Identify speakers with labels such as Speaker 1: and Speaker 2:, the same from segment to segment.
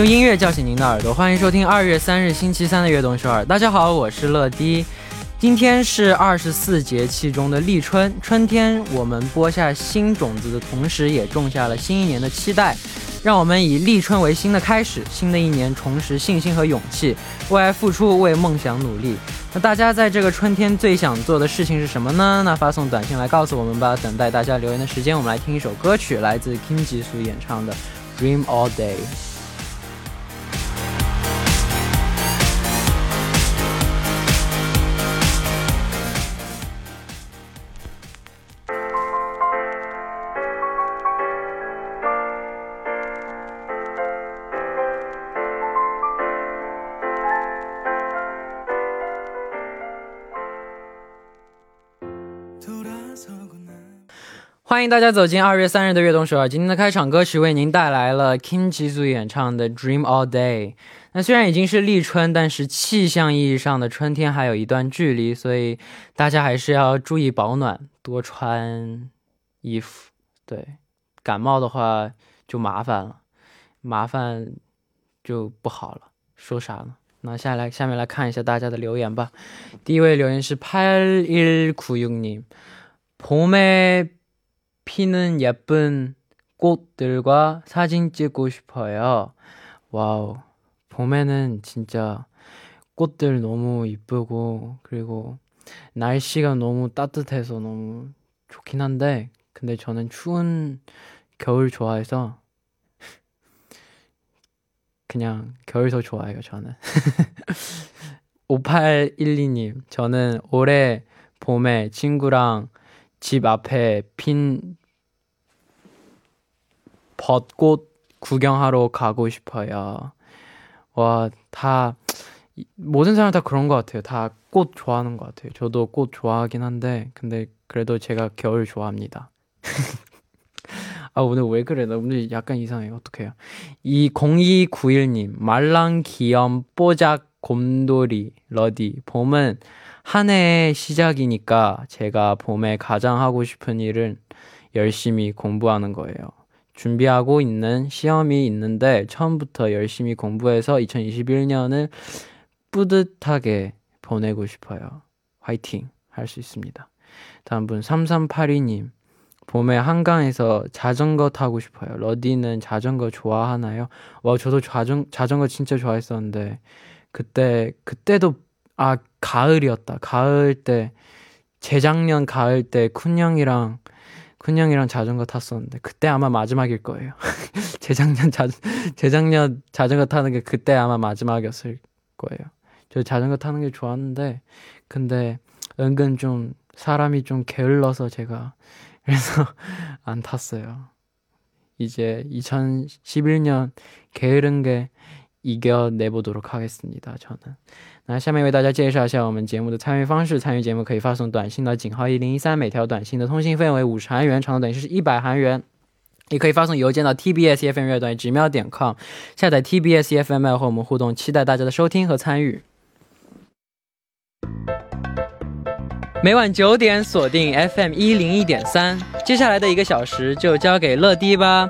Speaker 1: 用音乐叫醒您的耳朵，欢迎收听二月三日星期三的悦动首尔。大家好，我是乐迪。今天是二十四节气中的立春，春天我们播下新种子的同时，也种下了新一年的期待。让我们以立春为新的开始，新的一年重拾信心和勇气，为爱付出，为梦想努力。那大家在这个春天最想做的事情是什么呢？那发送短信来告诉我们吧。等待大家留言的时间，我们来听一首歌曲，来自 Kim Jisoo 演唱的《Dream All Day》。欢迎大家走进二月三日的悦动首尔。今天的开场歌曲为您带来了 Kim Jisoo 演唱的《Dream All Day》。那虽然已经是立春，但是气象意义上的春天还有一段距离，所以大家还是要注意保暖，多穿衣服。对，感冒的话就麻烦了，麻烦就不好了。说啥呢？那下来下面来看一下大家的留言吧。第一位留言是8 1 9 6님봄에 피는 예쁜 꽃들과 사진 찍고 싶어요. 와우. 봄에는 진짜 꽃들 너무 이쁘고, 그리고 날씨가 너무 따뜻해서 너무 좋긴 한데, 근데 저는 추운 겨울 좋아해서, 그냥 겨울 더 좋아해요, 저는. 5812님, 저는 올해 봄에 친구랑 집 앞에 핀 벚꽃 구경하러 가고 싶어요. 와, 다, 모든 사람 다 그런 것 같아요. 다 꽃 좋아하는 것 같아요. 저도 꽃 좋아하긴 한데, 근데 그래도 제가 겨울 좋아합니다. 아, 오늘 왜 그래? 나 오늘 약간 이상해. 어떡해요. 이 0291님, 말랑 귀염 뽀작 곰돌이 러디. 봄은 한 해의 시작이니까 제가 봄에 가장 하고 싶은 일은 열심히 공부하는 거예요. 준비하고 있는 시험이 있는데 처음부터 열심히 공부해서 2021년을 뿌듯하게 보내고 싶어요. 화이팅 할 수 있습니다. 다음 분 3382님. 봄에 한강에서 자전거 타고 싶어요. 러디는 자전거 좋아하나요? 와, 저도 자전, 자전거 진짜 좋아했었는데, 그때, 그때도, 아, 가을이었다. 가을 때, 재작년 가을 때 쿤형이랑 큰형이랑 자전거 탔었는데 그때 아마 마지막일 거예요. 재작년 자 재작년 자전거 타는 게 그때 아마 마지막이었을 거예요. 저 자전거 타는 게 좋았는데 근데 은근 좀 사람이 좀 게을러서 제가 그래서 안 탔어요. 이제 2011년 게으른 게 이겨내보도록 하겠습니다. 저는. 那下面为大家介绍一下我们节目的参与方式。参与节目可以发送短信到井号一零一三，每条短信的通信费用为五十韩元，长的短信是一百韩元。也可以发送邮件到 tbsfm 乐段直瞄点 com，下载 tbsfm 和我们互动。期待大家的收听和参与。每晚九点锁定 FM 一零一点三，接下来的一个小时就交给乐迪吧。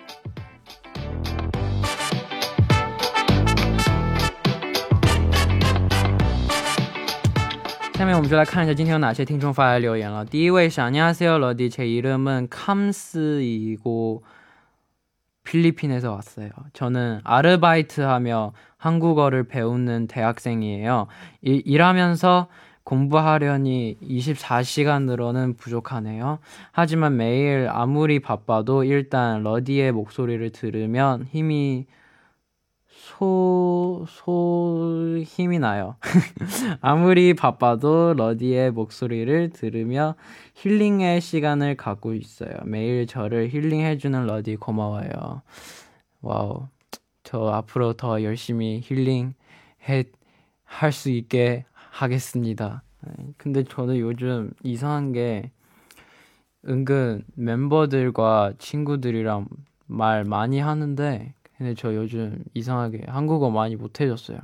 Speaker 1: 下面我们就来看一下今天有哪些听众发来留言了。第一位是안녕하세요러디제이름은캄스이고필리핀에서왔어요저는아르바이트하며한국어를배우는대학생이에요일일하면서 공부하려니 24시간으로는 부족하네요. 하지만 매일 아무리 바빠도 일단 러디의 목소리를 들으면 힘이 소, 소, 힘이 나요. 아무리 바빠도 러디의 목소리를 들으며 힐링의 시간을 갖고 있어요. 매일 저를 힐링해주는 러디 고마워요. 와우. 저 앞으로 더 열심히 힐링 해, 할 수 있게 하겠습니다. 근데 저는 요즘 이상한 게 은근 멤버들과 친구들이랑 말 많이 하는데 근데 저 요즘 이상하게 한국어 많이 못해졌어요.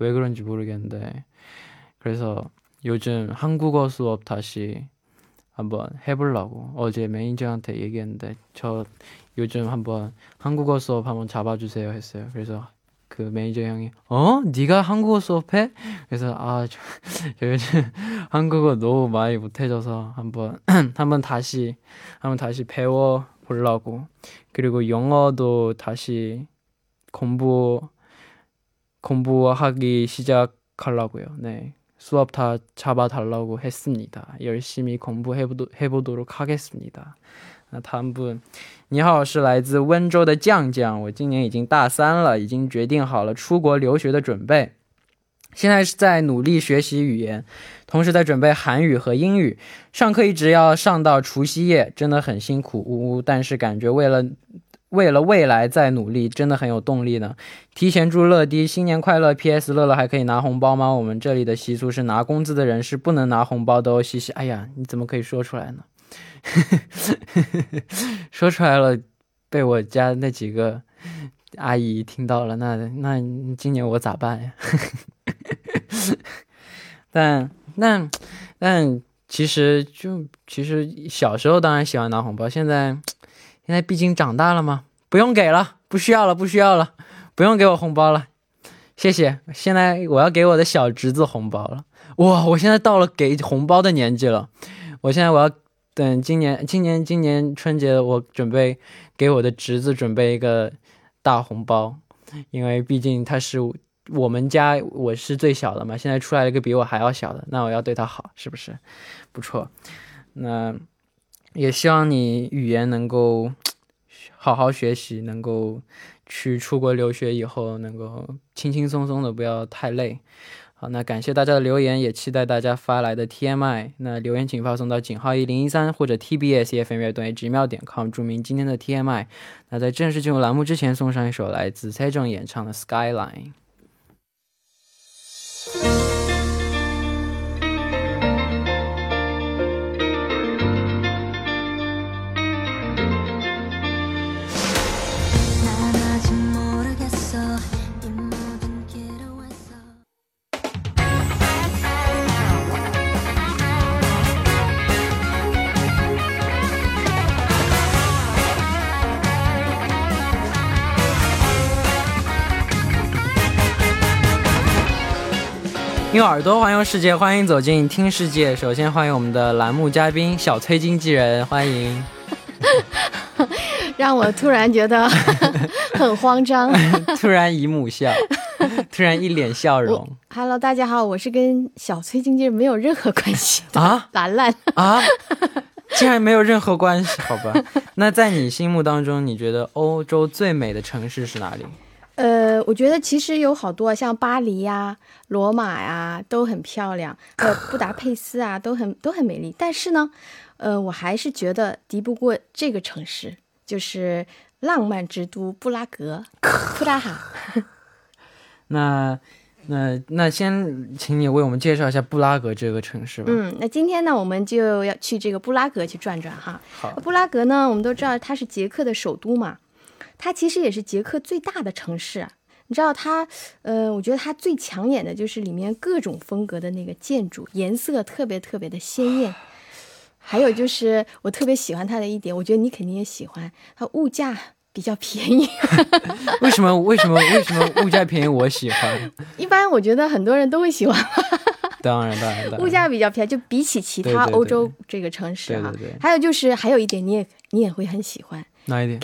Speaker 1: 왜 그런지 모르겠는데. 그래서 요즘 한국어 수업 다시 한번 해보려고 어제 매니저한테 얘기했는데 저 요즘 한번 한국어 수업 한번 잡아주세요 했어요. 그래서 그 매니저 형이 어? 네가 한국어 수업해? 그래서 아 저, 저 요즘 한국어 너무 많이 못해져서 한번 한번 다시 한번 다시 배워 보려고 그리고 영어도 다시 공부 공부하기 시작하려고요. 네. 수업 다 잡아달라고 했습니다. 열심히 공부해보도록 하겠습니다. 那唐不，你好，是来自温州的酱酱。我今年已经大三了，已经决定好了出国留学的准备。 现在是在努力学习语言，同时在准备韩语和英语。上课一直要上到除夕夜，真的很辛苦，呜呜。但是感觉为了为了未来在努力，真的很有动力呢。提前祝乐迪新年快乐。P.S. 乐乐还可以拿红包吗？我们这里的习俗是拿工资的人是不能拿红包的哦。嘻嘻，哎呀，你怎么可以说出来呢？说出来了，被我家那几个阿姨听到了，那那今年我咋办呀？但但但其实就其实小时候当然喜欢拿红包，现在现在毕竟长大了嘛，不用给了，不需要了，不需要了，不用给我红包了，谢谢。现在我要给我的小侄子红包了，哇，我现在到了给红包的年纪了，我现在我要等今年今年今年春节我准备给我的侄子准备一个大红包，因为毕竟他是。我们家我是最小的嘛，现在出来了一个比我还要小的，那我要对他好，是不是？不错，那也希望你语言能够好好学习，能够去出国留学以后能够轻轻松松的，不要太累。好，那感谢大家的留言，也期待大家发来的 TMI。那留言请发送到井号一零一三或者 TBS FM 乐队 gmail 点 com，注明今天的 TMI。那在正式进入栏目之前，送上一首来自蔡正演唱的 Skyline。用耳朵环游世界，欢迎走进听世界。首先欢迎我们的栏目嘉宾小崔经纪人，欢迎。
Speaker 2: 让我突然觉得很慌张，
Speaker 1: 突然姨母笑，突然一脸笑容。
Speaker 2: Hello，大家好，我是跟小崔经纪人没有任何关系啊，兰兰
Speaker 1: 啊，竟然没有任何关系，好吧？那在你心目当中，你觉得欧洲最美的城市是哪里？
Speaker 2: 呃，我觉得其实有好多，像巴黎呀、罗马呀，都很漂亮。呃，布达佩斯啊，都很都很美丽。但是呢，呃，我还是觉得敌不过这个城市，就是浪漫之都布拉格，布拉哈。
Speaker 1: 那那那，先请你为我们介绍一下布拉格这个城市吧。
Speaker 2: 嗯，那今天呢，我们就要去这个布拉格去转转哈。
Speaker 1: 好，
Speaker 2: 布拉格呢，我们都知道它是捷克的首都嘛。它其实也是捷克最大的城市，你知道它，呃，我觉得它最抢眼的就是里面各种风格的那个建筑，颜色特别特别的鲜艳。还有就是我特别喜欢它的一点，我觉得你肯定也喜欢，它物价比较便宜。
Speaker 1: 为什么？为什么？为什么物价便宜？我喜欢。
Speaker 2: 一般我觉得很多人都会喜欢。
Speaker 1: 当然当然当然，
Speaker 2: 物价比较便宜，就比起其他欧洲这个城市哈
Speaker 1: 对对。对，
Speaker 2: 还有就是还有一点你也你也会很喜欢
Speaker 1: 哪一点？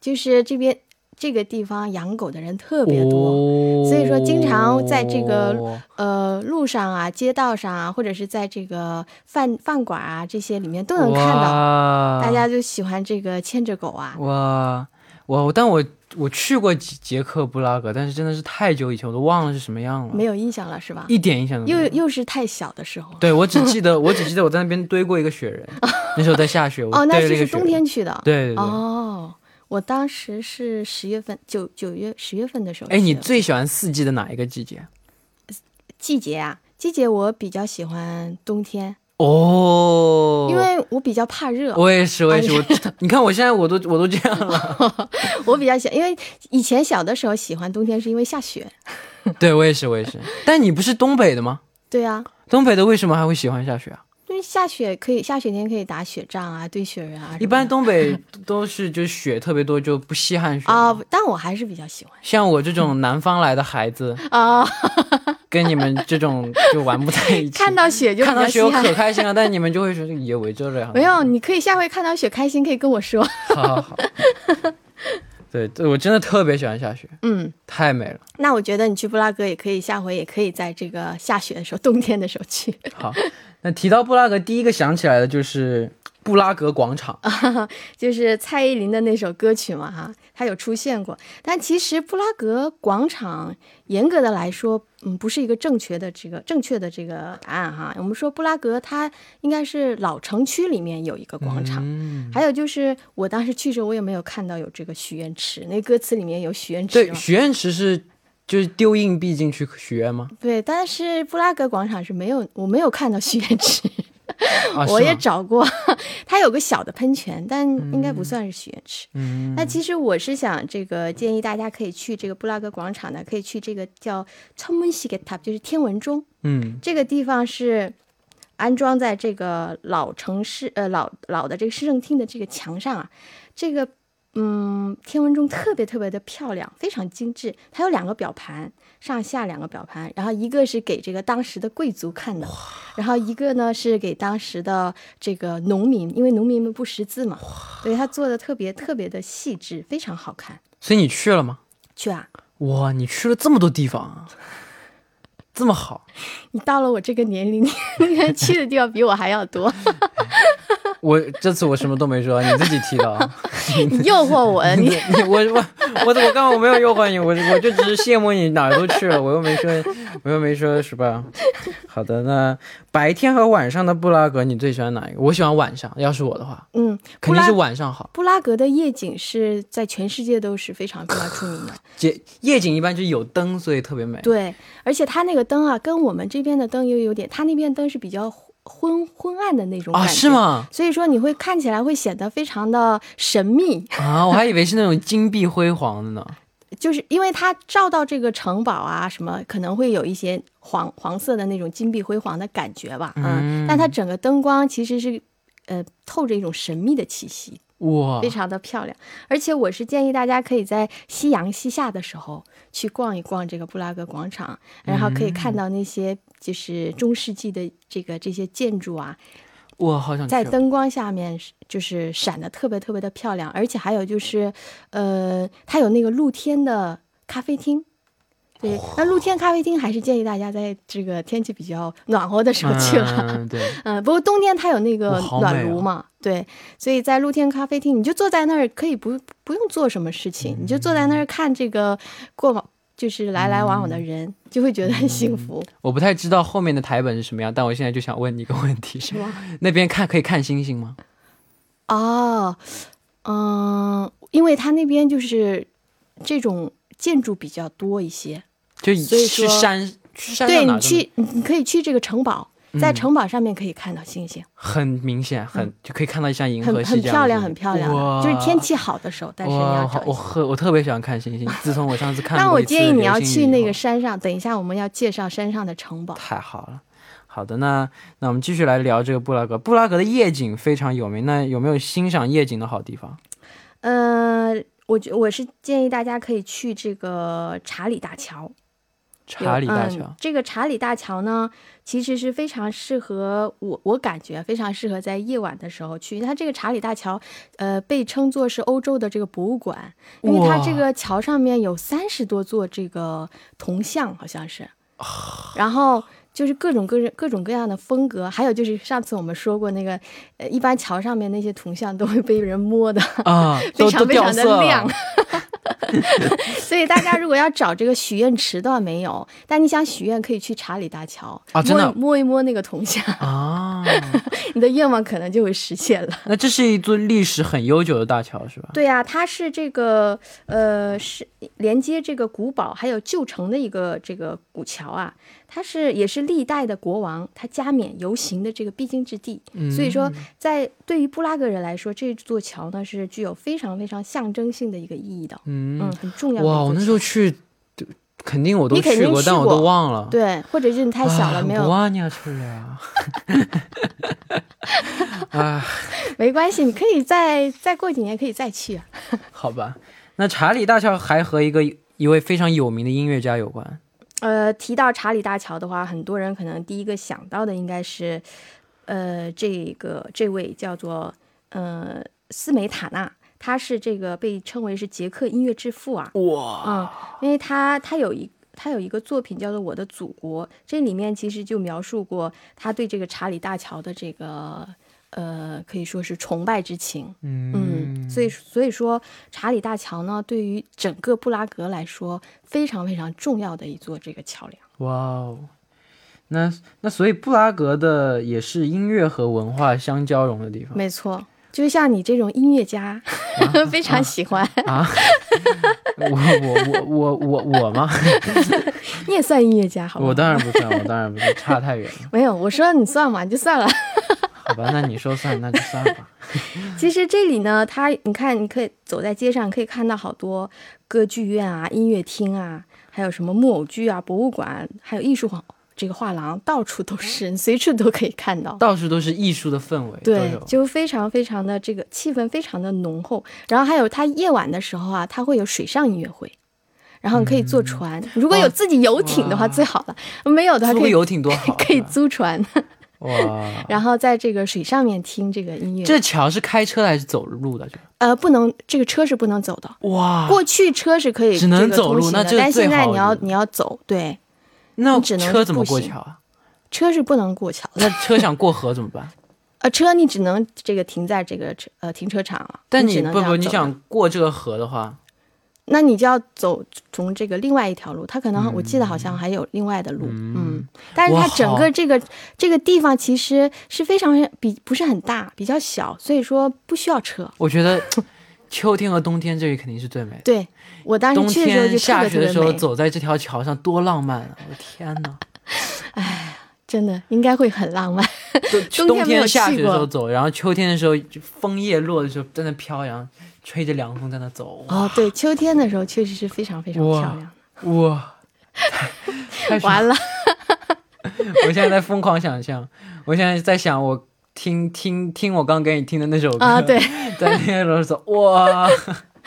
Speaker 2: 就是这边这个地方养狗的人特别多。
Speaker 1: 哦，
Speaker 2: 所以说经常在这个
Speaker 1: 哦
Speaker 2: 呃，路上啊、街道上啊，或者是在这个饭饭馆啊这些里面都能看到，大家就喜欢这个牵着狗啊。
Speaker 1: 哇哇！但我我去过捷捷克布拉格，但是真的是太久以前，我都忘了是什么样了，
Speaker 2: 没有印象了是吧？
Speaker 1: 一点印象都没有。
Speaker 2: 又又是太小的时候。
Speaker 1: 对我只记得，我只记得我在那边堆过一个雪人，那时候在下雪，我
Speaker 2: 哦，那是冬。天去的。
Speaker 1: 对对对。
Speaker 2: 哦，我当时是十月份，九九月、十月份的时候去
Speaker 1: 哎，你最喜欢四季的哪一个季节？
Speaker 2: 季节啊？季节我比较喜欢冬天，
Speaker 1: 哦，
Speaker 2: 因为我比较怕热。
Speaker 1: 我也是，我也是，我 你看我现在我都我都这样了。
Speaker 2: 我比较喜，因为以前小的时候喜欢冬天，是因为下雪。
Speaker 1: 对我也是，我也是。但你不是东北的吗？
Speaker 2: 对啊，
Speaker 1: 东北的为什么还会喜欢下雪啊？
Speaker 2: 因为下雪可以下雪天可以打雪仗啊，堆雪人啊。
Speaker 1: 一般东北都是就是雪特别多，就不稀罕雪
Speaker 2: 啊、但我还是比较喜欢
Speaker 1: 像我这种南方来的孩子，
Speaker 2: 啊、
Speaker 1: 跟你们这种就玩不在一起。
Speaker 2: 看到雪就比
Speaker 1: 看到雪我。可开心了，但你们就会说也为这样。
Speaker 2: 没有，你可以下回看到雪开心，可以跟我说。
Speaker 1: 好好好。对对，我真的特别喜欢下雪，
Speaker 2: 嗯，
Speaker 1: 太美了。
Speaker 2: 那我觉得你去布拉格也可以，下回也可以在这个下雪的时候，冬天的时候去。
Speaker 1: 好，那提到布拉格，第一个想起来的就是布拉格广场。
Speaker 2: 就是蔡依林的那首歌曲嘛，哈，它有出现过。但其实布拉格广场严格的来说，嗯，不是一个正确的这个正确的这个答案哈。我们说布拉格它应该是老城区里面有一个广场，
Speaker 1: 嗯，
Speaker 2: 还有就是我当时去时候，我也没有看到有这个许愿池，那歌词里面有许愿池
Speaker 1: 对，许愿池是就是丢硬币进去许愿吗？
Speaker 2: 对，但是布拉格广场是没有，我没有看到许愿池。
Speaker 1: 啊，
Speaker 2: 我也找过，它有个小的喷泉，但应该不算是许愿池。
Speaker 1: 嗯，
Speaker 2: 那其实我是想，这个建议大家可以去这个布拉格广场呢，可以去这个叫 c h o m u n s i g e t a 就是天文钟。
Speaker 1: 嗯
Speaker 2: 这个地方是安装在这个老城市呃老老的这个市政厅的这个墙上啊，这个嗯天文钟特别特别的漂亮，非常精致。它有两个表盘，上下两个表盘，然后一个是给这个当时的贵族看的，然后一个呢是给当时的这个农民，因为农民们不识字嘛，所以它做的特别特别的细致，非常好看。
Speaker 1: 所以你去了吗？
Speaker 2: 去啊，
Speaker 1: 哇，你去了这么多地方啊，这么好。
Speaker 2: 你到了我这个年龄，你看去的地方比我还要多，
Speaker 1: 我这次我什么都没说，你自己提的啊。
Speaker 2: 你诱惑我，你
Speaker 1: 你你我我我我刚刚我没有诱惑你，我我就只是羡慕你哪儿都去了，我又没说我又没说是吧？好的，那白天和晚上的布拉格你最喜欢哪一个？我喜欢晚上，要是我的话，
Speaker 2: 嗯，
Speaker 1: 肯定是晚上好。
Speaker 2: 布拉格的夜景是在全世界都是非常非常出名的，
Speaker 1: 夜夜景一般就是有灯，所以特别美。
Speaker 2: 对，而且它那个灯啊，跟我们这边的灯又有点，它那边灯是比较昏昏暗的那种感
Speaker 1: 啊，
Speaker 2: 觉，
Speaker 1: 是？吗？
Speaker 2: 所以说你会看起来会显得非常的神秘，
Speaker 1: 啊，我还以为是那种金碧辉煌的呢。
Speaker 2: 就是因为它照到这个城堡啊什么，可能会有一些黄黄色的那种金碧辉煌的感觉吧，嗯，但它整个灯光其实是呃透着一种神秘的气息，
Speaker 1: 哇
Speaker 2: 非，常的漂亮。而且我是建议大家可以在夕阳西下的时候去逛一逛这个布拉格广场，然后可以看到那些就是中世纪的这个这些建筑啊，
Speaker 1: 我好想。
Speaker 2: 在灯光下面就是闪的特别特别的漂亮。而且还有就是，呃，它有那个露天的咖啡厅。对，那露天咖啡厅还是建议大家在这个天气比较暖和的时候去了。
Speaker 1: 嗯，对，
Speaker 2: 嗯，不过冬天它有那个暖炉嘛，对，所以在露天咖啡厅，你就坐在那儿，可以不不用做什么事情，你就坐在那儿看这个过往，就是来来往往的人，就会觉得很幸福，
Speaker 1: 我不太知道后面的台本是什么样，但我现在就想问你一个问题：
Speaker 2: 是吗？
Speaker 1: 那边看可以看星星吗？
Speaker 2: 哦，嗯，因为他那边就是这种建筑比较多一些，
Speaker 1: 就
Speaker 2: 所以说
Speaker 1: 去山，去山
Speaker 2: 对你去，你你可以去这个城堡，在
Speaker 1: 嗯
Speaker 2: 城堡上面可以看到星星，
Speaker 1: 很明显，很就可以看到像银河
Speaker 2: 很
Speaker 1: 系
Speaker 2: 很漂亮，很漂亮就是天气好的时候，但是你要
Speaker 1: 我很我特别喜欢看星星。自从我上次看
Speaker 2: 但我建议你要去那个山上，等一下我们要介绍山上的城堡。
Speaker 1: 太好了。好的，那那我们继续来聊这个布拉格。布拉格的夜景非常有名，那有没有欣赏夜景的好地方？
Speaker 2: 呃，我觉我是建议大家可以去这个查理大桥。
Speaker 1: 查理大桥
Speaker 2: 嗯。这个查理大桥呢，其实是非常适合我，我感觉非常适合在夜晚的时候去。它这个查理大桥，呃，被称作是欧洲的这个博物馆，因为它这个桥上面有三十多座这个铜像，好像是，
Speaker 1: 啊
Speaker 2: 然后。就是各种各种各种各样的风格，还有就是上次我们说过那个，呃，一般桥上面那些铜像都会被人摸的，
Speaker 1: 啊，
Speaker 2: 非常非常的亮。所以大家如果要找这个许愿池倒没有，但你想许愿可以去查理大桥
Speaker 1: 啊真的
Speaker 2: 摸一摸那个铜像，
Speaker 1: 啊。
Speaker 2: 你的愿望可能就会实现了。
Speaker 1: 那这是一座历史很悠久的大桥，是吧？
Speaker 2: 对呀、它是这个呃是连接这个古堡还有旧城的一个这个古桥啊，他是也是历代的国王，他加冕游行的这个必经之地。所以说，在对于布拉格人来说，这座桥呢是具有非常非常象征性的一个意义的。
Speaker 1: 嗯，
Speaker 2: 很重要的。
Speaker 1: 哇，我那时候去。肯定我都去过,但我都忘了。
Speaker 2: 对，或者是你太小了，没有。
Speaker 1: 哇，你去了呀！啊，
Speaker 2: 没关系，你可以再再过几年可以再去、啊。
Speaker 1: 好吧，那查理大桥还和一个一位非常有名的音乐家有关，
Speaker 2: 呃，提到查理大桥的话，很多人可能第一个想到的应该是，呃，这个这位叫做呃斯梅塔纳，他是这个被称为是捷克音乐之父啊。
Speaker 1: 哇，
Speaker 2: 嗯，因为他他有一他有一个作品叫做《我的祖国》，这里面其实就描述过他对这个查理大桥的这个呃可以说是崇拜之情。嗯，所以所以说查理大桥呢，对于整个布拉格来说非常非常重要的一座这个桥梁。
Speaker 1: 哇哦，那那所以布拉格的也是音乐和文化相交融的地方
Speaker 2: 没错，就像你这种音乐家，非常喜欢，
Speaker 1: 啊。我我我我我我吗？
Speaker 2: 你也算音乐家，好吗？
Speaker 1: 我当然不算，我当然不算，差太远了。
Speaker 2: 没有，我说你算嘛，你就算了。
Speaker 1: 好吧，那你说算，那就算吧。
Speaker 2: 其实这里呢，它你看，你可以走在街上，可以看到好多歌剧院啊、音乐厅啊，还有什么木偶剧啊、博物馆，还有艺术画这个画廊，到处都是，你随处都可以看到。
Speaker 1: 到处都是艺术的氛围，
Speaker 2: 对，就非常非常的这个气氛非常的浓厚。然后还有它夜晚的时候啊，它会有水上音乐会，然后你可以坐船。如果有自己游艇的话最好了，没有的话可以
Speaker 1: 游艇多好啊，
Speaker 2: 可以租船，
Speaker 1: 哇。
Speaker 2: 然后在这个水上面听这个音乐。
Speaker 1: 这桥是开车还是走路的？这
Speaker 2: 呃，不能，这个车是不能走的。
Speaker 1: 哇，
Speaker 2: 过去车是可以
Speaker 1: 只能走路那这
Speaker 2: 但现在你要你要走，对，
Speaker 1: 那
Speaker 2: 只能
Speaker 1: 车怎么过桥啊？
Speaker 2: 车是不能过桥的。
Speaker 1: 那车想过河怎么办？
Speaker 2: 呃，车你只能这个停在这个车呃停车场了。
Speaker 1: 但
Speaker 2: 你
Speaker 1: 不不，你想过这个河的话，
Speaker 2: 那你就要走从这个另外一条路，它可能、我记得好像还有另外的路，嗯，但是它整个这个这个地方其实是非常比不是很大，比较小，所以说不需要车。
Speaker 1: 我觉得秋天和冬天这里肯定是最美的。
Speaker 2: 对我当时去的时候就
Speaker 1: 下雪的时候，走在这条桥上多浪漫啊！我的天哪！
Speaker 2: 真的应该会很浪漫。冬
Speaker 1: 冬
Speaker 2: 天
Speaker 1: 下雪的时候走，然后秋天的时候就枫叶落的时候在那飘扬，吹着凉风在那走。
Speaker 2: 哦，对，秋天的时候确实是非常非常漂亮。
Speaker 1: 哇，太太爽
Speaker 2: 完了，
Speaker 1: 我现在在疯狂想象，我现在在想，我听听听我刚给你听的那首歌
Speaker 2: 啊，对，
Speaker 1: 在那个时候走，哇，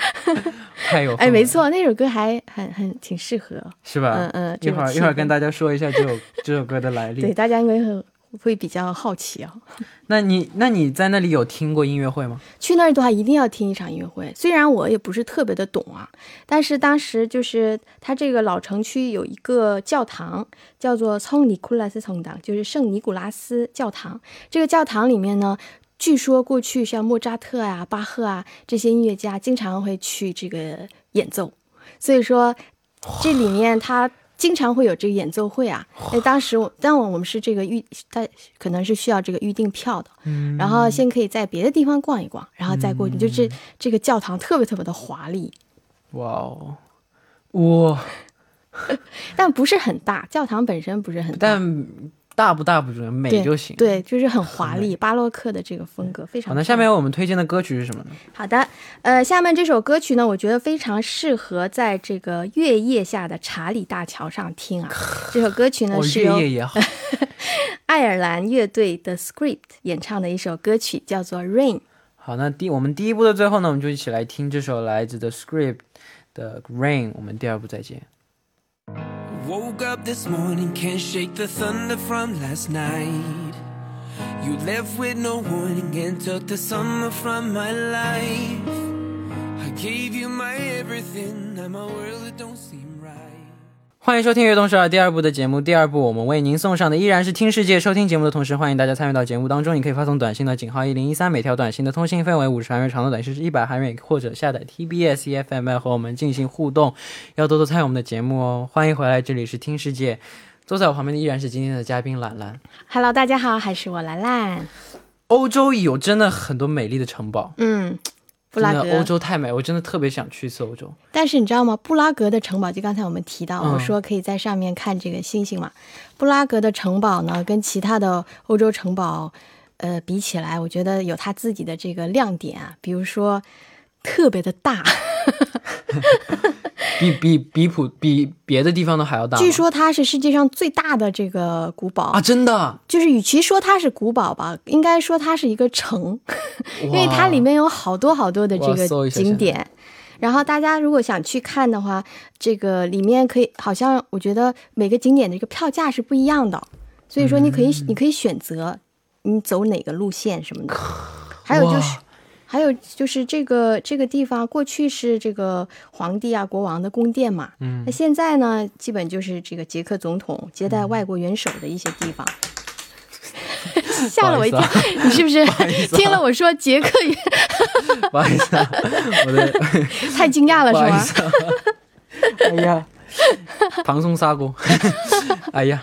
Speaker 1: 太有
Speaker 2: 哎，没错，那首歌还很很挺适合。
Speaker 1: 是吧？
Speaker 2: 嗯嗯
Speaker 1: 一会儿一会儿跟大家说一下这首这首歌的来历对，
Speaker 2: 大家应该会会比较好奇啊。
Speaker 1: 那你那你在那里有听过音乐会吗？
Speaker 2: 去那儿的话，一定要听一场音乐会。虽然我也不是特别的懂啊，但是当时就是它这个老城区有一个教堂，叫做圣尼古拉斯성 당， 就是圣尼古拉斯教堂。这个教堂里面呢，据说过去像莫扎特啊、巴赫啊这些音乐家经常会去这个演奏，所以说这里面它。经常会有这个演奏会啊，哎，当时我，但我我们是这个预，他可能是需要这个预订票的，
Speaker 1: 嗯，
Speaker 2: 然后先可以在别的地方逛一逛，然后再过去。就这这个教堂特别特别的华丽，
Speaker 1: 哇哦，哇，
Speaker 2: 但不是很大，教堂本身不是很大，
Speaker 1: 但大不大不重要，美就行。。
Speaker 2: 对，就是很华丽，巴洛克的这个风格非常
Speaker 1: 好，那下面我们推荐的歌曲是什么呢？
Speaker 2: 好的，呃，下面这首歌曲呢，我觉得非常适合在这个月夜下的查理大桥上听啊。这首歌曲呢
Speaker 1: 哦，
Speaker 2: 是由
Speaker 1: 月夜也好。
Speaker 2: 爱尔兰乐队的 Script 演唱的一首歌曲，叫做《Rain》。
Speaker 1: 好，那第我们第一部的最后呢，我们就一起来听这首来自 The Script 的《Rain》，我们第二部再见。
Speaker 3: Woke up this morning, can't shake the thunder from last night. You left with no warning and took the summer from my life. I gave you my everything, now my world it don't seem.
Speaker 1: 欢迎收听《悦动十二》第二部的节目。第二部我们为您送上的依然是听世界。收听节目的同时，欢迎大家参与到节目当中。你可以发送短信到井号一零一三，每条短信的通信费为五十韩元，长度短信是一百韩元，或者下载 TBS EFM 和我们进行互动。要多多参与我们的节目哦。欢迎回来，这里是听世界。坐在我旁边的依然是今天的嘉宾兰兰。
Speaker 2: Hello，大家好，还是我兰兰。
Speaker 1: 欧洲有真的很多美丽的城堡，
Speaker 2: 嗯，布拉
Speaker 1: 格的欧。洲太美，我真的特别想去一次欧洲。
Speaker 2: 但是你知道吗？布拉格的城堡，就刚才我们提到，
Speaker 1: 嗯
Speaker 2: 我说可以在上面看这个星星嘛。布拉格的城堡呢，跟其他的欧洲城堡，呃，比起来，我觉得有它自己的这个亮点啊，比如说特别的大。
Speaker 1: 比比比普比别的地方都还要大。
Speaker 2: 据说它是世界上最大的这个古堡
Speaker 1: 啊，真的，
Speaker 2: 就是与其说它是古堡吧，应该说它是一个城，因为它里面有好多好多的这个景点。然后大家如果想去看的话，这个里面可以，好像我觉得每个景点的这个票价是不一样的，所以说你可以、
Speaker 1: 嗯
Speaker 2: 你可以选择你走哪个路线什么的。还有就是
Speaker 1: 哇，
Speaker 2: 还有就是这个这个地方过去是这个皇帝啊国王的宫殿嘛，
Speaker 1: 嗯
Speaker 2: 那现在呢，基本就是这个捷克总统接待外国元首的一些地方。吓了我一跳你是不是听了我说捷克语
Speaker 1: 不好意思、啊，我的
Speaker 2: 太惊讶了是吗？
Speaker 1: 意思、啊。哎呀，唐宋砂锅。哎呀，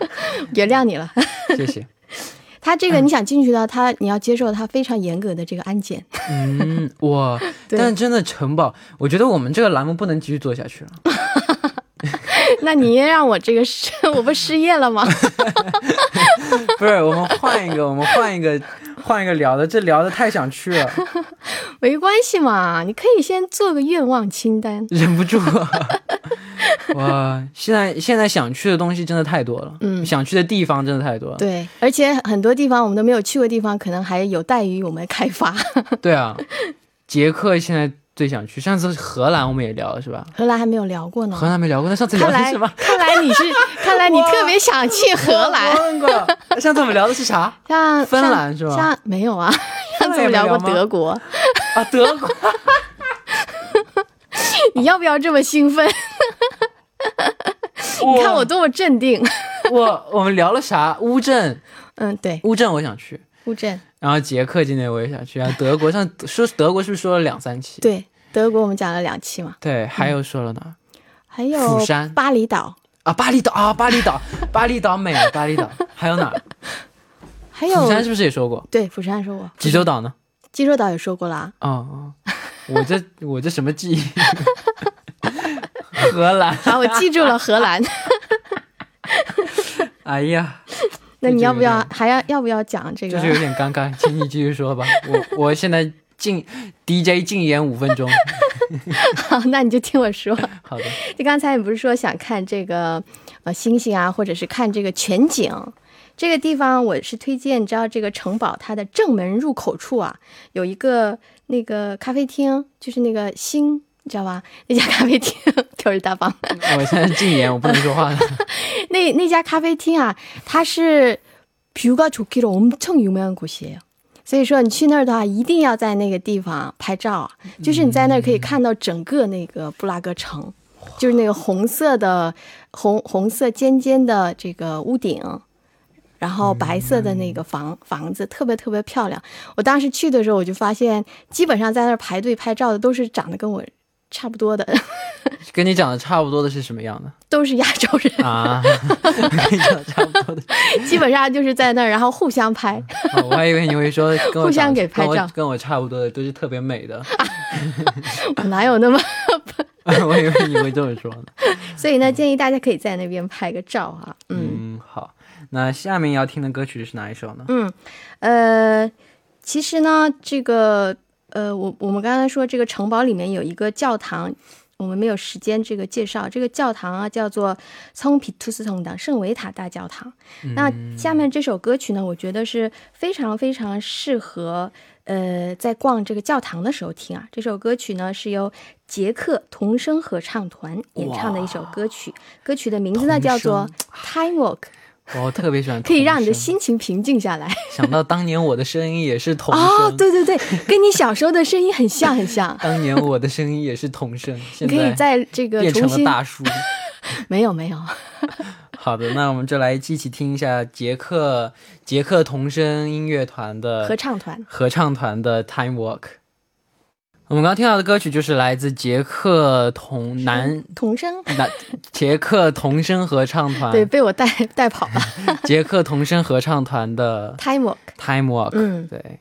Speaker 2: 原谅你了。
Speaker 1: 谢谢。
Speaker 2: 他这个你想进去的，他你要接受他非常严格的这个安检。
Speaker 1: 嗯，哇，但真的城堡，我觉得我们这个栏目不能继续做下去了。
Speaker 2: 那你让我这个失，我不失业了吗？
Speaker 1: 不是，我们换一个，我们换一个，换一个聊的，这聊的太想去了，
Speaker 2: 没关系嘛，你可以先做个愿望清单。
Speaker 1: 忍不住啊。哇，现在现在想去的东西真的太多了，
Speaker 2: 嗯
Speaker 1: 想去的地方真的太多了。
Speaker 2: 对，而且很多地方我们都没有去过，地方可能还有待于我们开发。
Speaker 1: 对啊，捷克现在最想去，上次荷兰我们也聊了是吧？
Speaker 2: 荷兰还没有聊过呢。
Speaker 1: 荷兰没聊过，那上次聊的是什么？
Speaker 2: 看来你是，看来你特别想去荷兰。
Speaker 1: 我问过，上次我们聊的是啥？
Speaker 2: 像
Speaker 1: 芬兰是吧
Speaker 2: 像没有啊，上次我们聊过德国。
Speaker 1: 啊，德国。
Speaker 2: 你要不要这么兴奋？你看我多么镇定。
Speaker 1: 我我们聊了啥？乌镇，
Speaker 2: 嗯，对，
Speaker 1: 乌镇我想去，
Speaker 2: 乌镇，
Speaker 1: 然后捷克今年我也想去，啊德国上说德国是不是说了两三期？
Speaker 2: 对，德国我们讲了两期嘛，
Speaker 1: 对，还有说了哪？
Speaker 2: 还有
Speaker 1: 釜山
Speaker 2: 巴厘岛，
Speaker 1: 啊，巴厘岛啊，巴厘岛，巴厘岛美了，巴厘岛还有哪？
Speaker 2: 还有
Speaker 1: 釜山是不是也说过？
Speaker 2: 对釜山说过，
Speaker 1: 济州岛呢？
Speaker 2: 济州岛也说过了啊。
Speaker 1: 哦哦，我这 我这什么记忆？荷兰，
Speaker 2: 好，我记住了荷兰。
Speaker 1: 哎呀，
Speaker 2: 那你要不要还要要不要讲这个
Speaker 1: 就是有点尴尬，请你继续说吧。我我现在禁 DJ 禁言五分钟。
Speaker 2: 好，那你就听我说。
Speaker 1: 好的，
Speaker 2: 就刚才你不是说想看这个呃星星啊，或者是看这个全景？这个地方我是推荐，你知道这个城堡它的正门入口处啊，有一个那个咖啡厅，就是那个星，你知道吧？那家咖啡厅就是大方。
Speaker 1: 我现在禁言，我不能说话了。
Speaker 2: 那那家咖啡厅啊，它是뷰가좋기로엄청유명한곳이에요。 所以说你去那儿的话，一定要在那个地方拍照。就是你在那儿可以看到整个那个布拉格城，就是那个红色的红红色尖尖的这个屋顶。然后白色的那个房房子特别特别漂亮。我当时去的时候，我就发现，基本上在那儿排队拍照的都是长得跟我差不多的，
Speaker 1: 跟你讲的差不多的是什么样的
Speaker 2: 都是亚洲人，
Speaker 1: 啊？跟你讲的差不多的，
Speaker 2: 基本上就是在那儿，然后互相拍。
Speaker 1: 哦我还以为你会说 跟我
Speaker 2: 互相给拍照
Speaker 1: 跟我跟我差不多的都是特别美的，
Speaker 2: 我哪有那么？
Speaker 1: 我以为你会这么说呢。
Speaker 2: 所以呢，建议大家可以在那边拍个照啊。嗯
Speaker 1: 嗯，好，那下面要听的歌曲是哪一首呢？
Speaker 2: 嗯，呃，其实呢，这个呃，我我们刚才说这个城堡里面有一个教堂。我们没有时间这个介绍这个教堂啊，叫做聪皮图斯通的圣维塔大教堂。那下面这首歌曲呢，我觉得是非常非常适合呃，在逛这个教堂的时候听啊。这首歌曲呢是由捷克童声合唱团演唱的一首歌曲，歌曲的名字呢叫做《Time Walk》，
Speaker 1: 我特别喜欢，
Speaker 2: 可以让你的心情平静下来。
Speaker 1: 想到当年我的声音也是童声，
Speaker 2: 哦，对对对，跟你小时候的声音很像很像。
Speaker 1: 当年我的声音也是童声，现
Speaker 2: 可以在这个
Speaker 1: 变成了大叔。
Speaker 2: 没有没有。
Speaker 1: 好的，那我们就来一起听一下杰克杰克童声音乐团的
Speaker 2: 合唱团
Speaker 1: 合唱团的《Time Walk》。我们刚刚听到的歌曲就是来自捷克童男
Speaker 2: 童声
Speaker 1: 男捷克童声合唱团，
Speaker 2: 对，被我带 带跑了。
Speaker 1: 捷克童声合唱团的《
Speaker 2: Time Walk》
Speaker 1: ，Time Walk，
Speaker 2: 嗯，
Speaker 1: 对。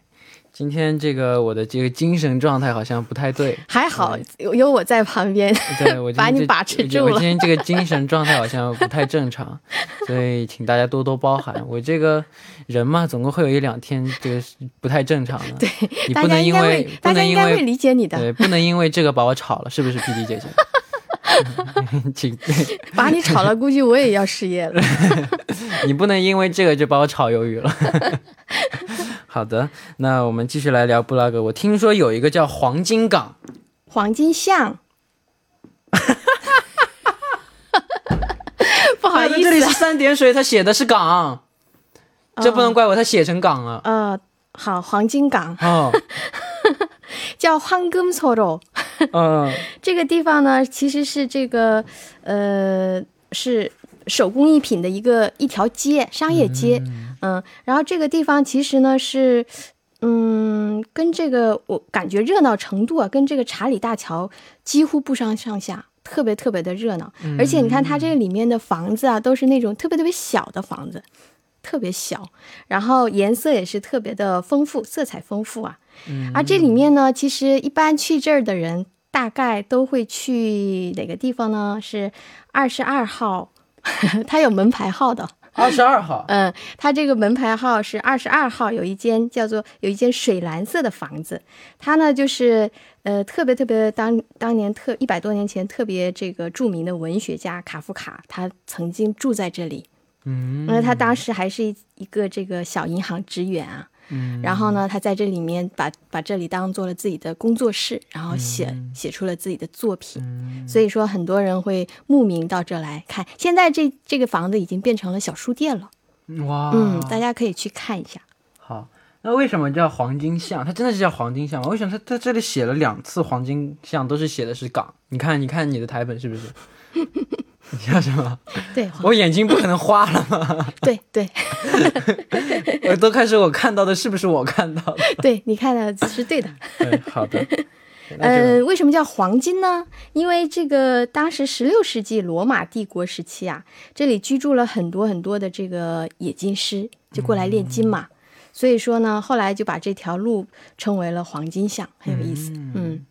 Speaker 1: 今天这个我的这个精神状态好像不太对，
Speaker 2: 还好有我在旁边，
Speaker 1: 对 我
Speaker 2: 把你把持住
Speaker 1: 了。我今天这个精神状态好像不太正常，所以请大家多多包涵。我这个人嘛，总共会有一两天这个不太正常的。
Speaker 2: 对，
Speaker 1: 你不能因为
Speaker 2: 大家应该会理解你的，
Speaker 1: 对，不能因为这个把我炒了，是不是，P D 姐姐？请
Speaker 2: 把你炒了，估计我也要失业了。
Speaker 1: 你不能因为这个就把我炒鱿鱼了。好的，那我们继续来聊布拉格。我听说有一个叫黄金港，
Speaker 2: 黄金巷。不好意思，
Speaker 1: 这里是三点水，他写的是港，这不能怪我，他写成港了。
Speaker 2: 呃，好，黄金港。
Speaker 1: 哦，
Speaker 2: 叫황금소 로。
Speaker 1: 嗯，
Speaker 2: 这个地方呢，其实是这个，呃，是 手工艺品的一个一条街，商业街。嗯，然后这个地方其实呢是，嗯，跟这个我感觉热闹程度啊，跟这个查理大桥几乎不相上下，特别特别的热闹。而且你看它这个里面的房子啊，都是那种特别特别小的房子，特别小，然后颜色也是特别的丰富，色彩丰富啊。而这里面呢，其实一般去这儿的人，大概都会去哪个地方呢？是二十二号，它有门牌号的。
Speaker 1: 二十二号，
Speaker 2: 嗯，它这个门牌号是二十二号，有一间叫做有一间水蓝色的房子，它呢就是呃特别特别当当年特一百多年前特别这个著名的文学家卡夫卡，他曾经住在这里，
Speaker 1: 嗯，
Speaker 2: 因为他当时还是一个这个小银行职员啊。然后呢，他在这里面把把这里当做了自己的工作室，然后写写出了自己的作品。所以说，很多人会慕名到这来看。现在这这个房子已经变成了小书店了。
Speaker 1: 哇，
Speaker 2: 嗯，大家可以去看一下。
Speaker 1: 好，那为什么叫黄金巷？它真的是叫黄金巷吗？为什么它在这里写了两次黄金巷，都是写的是港？你看，你看你的台本是不是？你叫什么？
Speaker 2: 对，
Speaker 1: 我眼睛不可能花了吗？
Speaker 2: 对 对，
Speaker 1: 我都开始，我看到的是不是我看到的？
Speaker 2: 对，你看的是对的。
Speaker 1: 对，好的。
Speaker 2: 呃，为什么叫黄金呢？因为这个当时十六世纪罗马帝国时期啊，这里居住了很多很多的这个冶金师，就过来炼金嘛。所以说呢，后来就把这条路称为了黄金巷，很有意思。嗯，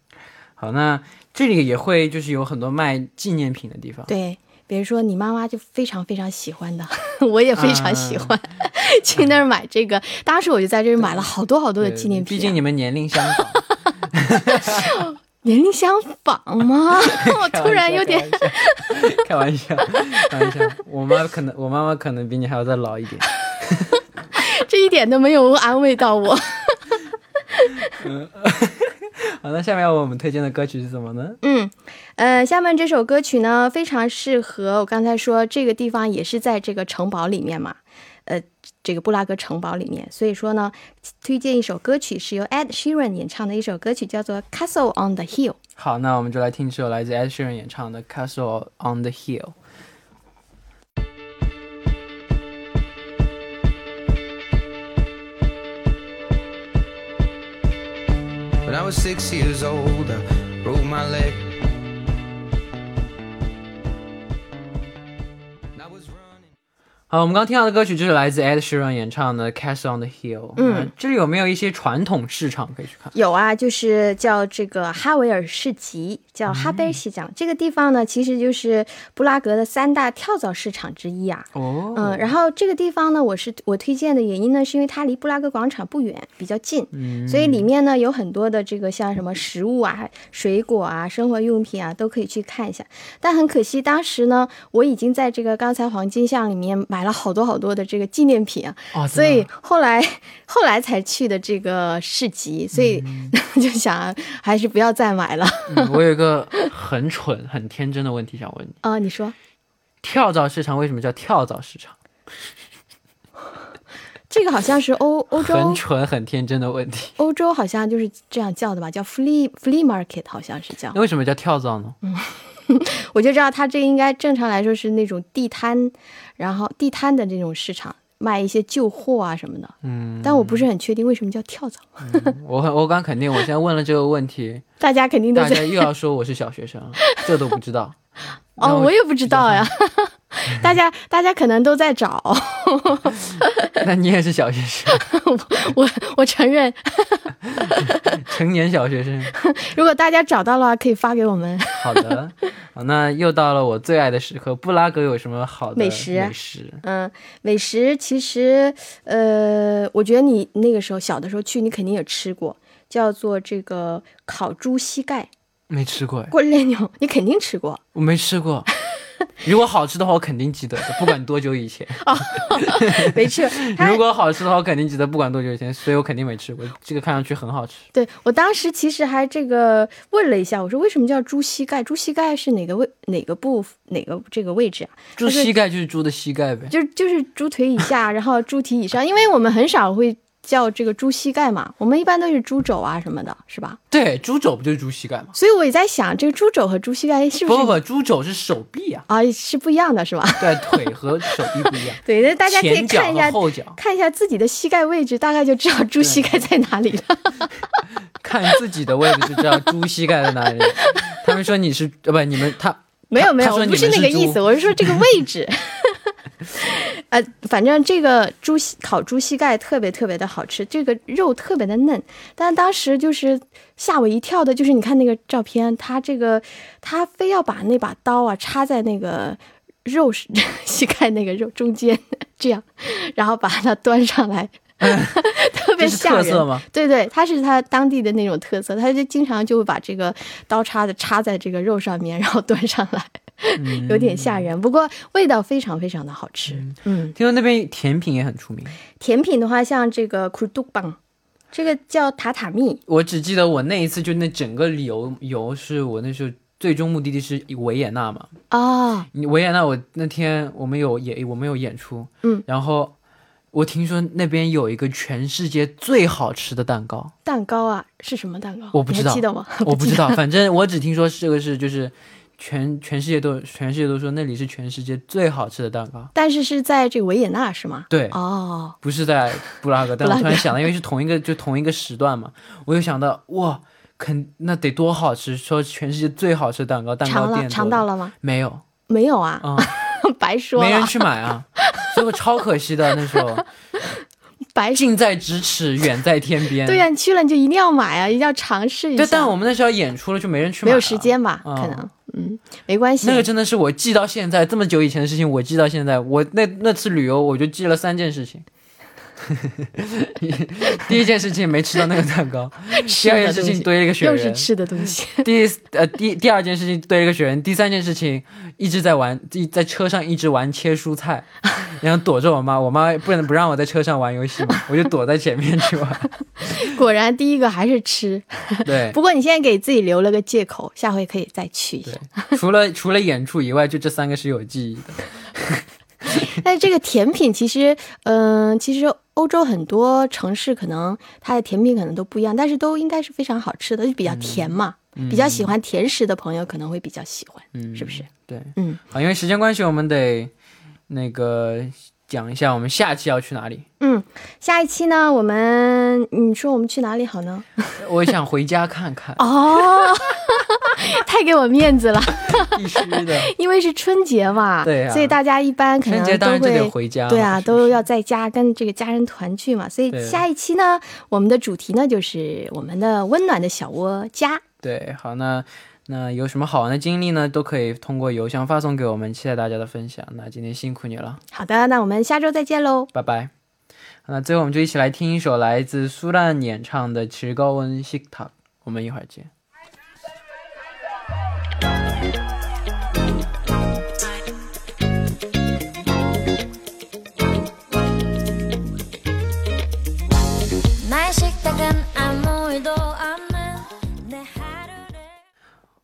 Speaker 1: 好，那这里也会就是有很多卖纪念品的地方。
Speaker 2: 对。比如说，你妈妈就非常非常喜欢的，我也非常喜欢去那儿买这个。当时我就在这儿买了好多好多的纪念品。
Speaker 1: 毕竟你们年龄相仿，
Speaker 2: 年龄相仿吗？我突然有点
Speaker 1: 开玩笑，开玩笑。我妈可能，我妈妈可能比你还要再老一点。
Speaker 2: 这一点都没有安慰到我。
Speaker 1: 好，那下面我们推荐的歌曲是什么呢？
Speaker 2: 嗯，呃，下面这首歌曲呢，非常适合我刚才说这个地方也是在这个城堡里面嘛，呃，这个布拉格城堡里面，所以说呢，推荐一首歌曲是由 Ed Sheeran 演唱的一首歌曲，叫做《Castle on the Hill》。
Speaker 1: 好，那我们就来听这首来自 Ed Sheeran 演唱的《Castle on the Hill》。When I was six years old, I broke my leg. 好，我们刚听到的歌曲就是来自 Ed Sheeran 演唱的《Castle on the Hill》。嗯，这里有没有一些传统市场可以去看？
Speaker 2: 有啊，就是叫这个哈维尔市集。叫哈贝西港这个地方呢，其实就是布拉格的三大跳蚤市场之一啊。
Speaker 1: 哦，
Speaker 2: 嗯，然后这个地方呢，我是我推荐的原因呢，是因为它离布拉格广场不远，比较近，嗯所以里面呢有很多的这个像什么食物啊、水果啊、生活用品啊，都可以去看一下。但很可惜，当时呢，我已经在这个刚才黄金巷里面买。了好多好多的这个纪念品啊，
Speaker 1: 哦，
Speaker 2: 所以后来后来才去的这个市集，所以 就想还是不要再买了
Speaker 1: 嗯我有一个很蠢、很天真的问题想问你：
Speaker 2: 啊、你说
Speaker 1: 跳蚤市场为什么叫跳蚤市场？
Speaker 2: 这个好像是欧欧洲很
Speaker 1: 蠢、很天真的问题。
Speaker 2: 欧洲好像就是这样叫的吧，叫 flea flea market 好像是叫
Speaker 1: 那。为什么叫跳蚤呢？
Speaker 2: 我就知道它这应该正常来说是那种地摊，然后地摊的这种市场卖一些旧货啊什么的。
Speaker 1: 嗯，
Speaker 2: 但我不是很确定为什么叫跳蚤，
Speaker 1: 我很我敢肯定，我现在问了这个问题，
Speaker 2: 大家肯定都在
Speaker 1: 大家又要说我是小学生，这都不知道。然
Speaker 2: 哦，我也不知道呀。大家大家可能都在找，
Speaker 1: 那你也是小学生，
Speaker 2: 我我承认，
Speaker 1: 成年小学生。
Speaker 2: 如果大家找到了，可以发给我们。
Speaker 1: 好的，好，那又到了我最爱的时刻。布拉格有什么好的
Speaker 2: 美食
Speaker 1: 美食
Speaker 2: 嗯，美食其实，呃，我觉得你那个时候小的时候去，你肯定也吃过，叫做这个烤猪膝盖
Speaker 1: 没吃过哎，
Speaker 2: 锅肋牛，你肯定吃过。
Speaker 1: 我没吃过。如果好吃的话，我肯定记得的，不管多久以前。
Speaker 2: 没吃，它
Speaker 1: 如果好吃的话，我肯定记得，不管多久以前，所以我肯定没吃过。这个看上去很好吃。
Speaker 2: 对我当时其实还这个问了一下，我说为什么叫猪膝盖？猪膝盖是哪个位哪个部哪个这个位置啊？
Speaker 1: 猪膝盖就是猪的膝盖呗。
Speaker 2: 就就是猪腿以下，然后猪蹄以上，因为我们很少会叫这个猪膝盖嘛，我们一般都是猪肘啊什么的，是吧？
Speaker 1: 对，猪肘不就是猪膝盖吗？
Speaker 2: 所以我也在想，这个猪肘和猪膝盖是不是
Speaker 1: 不不不，猪肘是手臂啊，
Speaker 2: 啊是不一样的，是吧？
Speaker 1: 对，腿和手臂不一样。
Speaker 2: 对，那大家可以看一下
Speaker 1: 和后脚，
Speaker 2: 看一下自己的膝盖位置，大概就知道猪膝盖在哪里了。
Speaker 1: 看自己的位置就知道猪膝盖在哪里。他们说你是呃不，你们他
Speaker 2: 没有没有，不是那个意思，我是说这个位置。呃，反正这个猪膝烤猪膝盖特别特别的好吃，这个肉特别的嫩。但当时就是吓我一跳的，就是你看那个照片，他这个他非要把那把刀啊插在那个肉 膝盖那个肉中间，这样，然后把它端上来，特别吓人。
Speaker 1: 特色吗？
Speaker 2: 对对，它是它当地的那种特色，他就经常就会把这个刀叉子插在这个肉上面，然后端上来，
Speaker 1: 嗯
Speaker 2: 有点吓人。不过味道非常非常的好吃。嗯，
Speaker 1: 听说那边甜品也很出名。
Speaker 2: 甜品的话，像这个 k u d u b a n 这个叫塔塔蜜，
Speaker 1: 我只记得我那一次就那整个旅游游是我那时候最终目的地是维也纳嘛。
Speaker 2: 哦，
Speaker 1: 维也纳我那天我们有演我们有演出，
Speaker 2: 嗯，
Speaker 1: 然后我听说那边有一个全世界最好吃的蛋糕，
Speaker 2: 蛋糕啊，是什么蛋糕？
Speaker 1: 我不知道
Speaker 2: 记得吗？
Speaker 1: 我不知道，反正我只听说这个是就是全全世界都全世界都说那里是全世界最好吃的蛋糕，
Speaker 2: 但是是在这个维也纳是吗？
Speaker 1: 对，
Speaker 2: 哦，
Speaker 1: 不是在布拉格，但我突然想到，因为是同一个就同一个时段嘛，我就想到哇，肯那得多好吃，说全世界最好吃的蛋糕，蛋糕店
Speaker 2: 尝到了吗？
Speaker 1: 没有。
Speaker 2: 没有啊，
Speaker 1: 啊、
Speaker 2: 白说
Speaker 1: 没人，去买啊，所以我超可惜的那时候，
Speaker 2: 白。
Speaker 1: 近在咫尺，远在天边。
Speaker 2: 对呀、你去了你就一定要买啊，一定要尝试一下。
Speaker 1: 对，但我们那时候演出了，就没人去买，
Speaker 2: 没有时。间吧？
Speaker 1: 嗯
Speaker 2: 可能，嗯，没关系。
Speaker 1: 那个真的是我记到现在，这么久以前的事情，我记到现在。我那那次旅游，我就记了三件事情。第一件事情没吃到那个蛋糕，第二件事情堆了一个雪人，
Speaker 2: 又是吃的东西。
Speaker 1: 第呃第第二件事情堆了一个雪人，第三件事情一直在玩，一在车上一直玩切蔬菜，然后躲着我妈，我妈不能不让我在车上玩游戏嘛，我就躲在前面去玩。
Speaker 2: 果然，第一个还是吃。
Speaker 1: 对
Speaker 2: 不过你现在给自己留了个借口，下回可以再去一下。
Speaker 1: 除了除了演出以外，就这三个是有记忆的。
Speaker 2: 但是这个甜品其实，嗯、其实欧洲很多城市可能它的甜品可能都不一样，但是都应该是非常好吃的，就比较甜嘛。比较喜欢甜食的朋友可能会比较喜欢，
Speaker 1: 嗯，
Speaker 2: 是不是？
Speaker 1: 对，
Speaker 2: 嗯，
Speaker 1: 好，因为时间关系，我们得那个讲一下我们下期要去哪里。
Speaker 2: 嗯，下一期呢，我们你说我们去哪里好呢？
Speaker 1: 我想回家看看，
Speaker 2: 哦，太给我面子了，
Speaker 1: 必须的，
Speaker 2: 因为是春节嘛，
Speaker 1: 对呀，
Speaker 2: 所以大家一般可能都会
Speaker 1: 回家，
Speaker 2: 对啊，都要在家跟这个家人团聚嘛，所以下一期呢，我们的主题呢就是我们的温暖的小窝家。
Speaker 1: 对，好，那那有什么好玩的经历呢，都可以通过邮箱发送给我们，期待大家的分享。那今天辛苦你了，
Speaker 2: 好的，那我们下周再见喽，
Speaker 1: 拜拜。那最后我们就一起来听一首来自苏丹演唱的《持高温西塔》，我们一会儿见。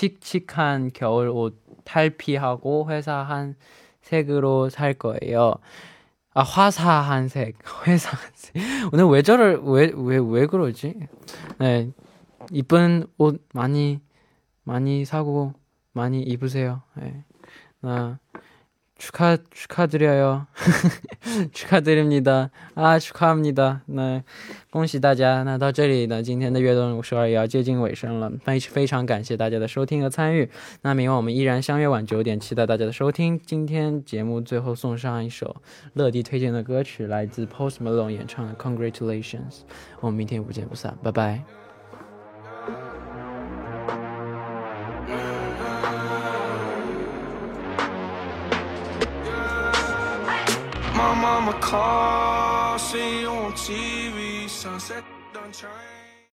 Speaker 1: 칙칙한 겨울 옷 탈피하고 회사한 색으로 살 거예요. 아 화사한 색, 회사한 색. 오늘 왜 저를 왜 왜 왜 그러지? 네, 이쁜 옷 많이 많이 사고 많이 입으세요. 네. 나 축하 축하드려요. 축하드립니다. 아 축하합니다. 那恭喜大家。那到这里呢，今天的悦动五十二也要接近尾声了，非非常感谢大家的收听和参与。那明晚我们依然相约晚九点，期待大家的收听。今天节目最后送上一首乐迪推荐的歌曲，来自 Post Malone 演唱的《Congratulations》。我们明天不见不散，拜拜。
Speaker 3: My mama called, see you on TV, sunset done change.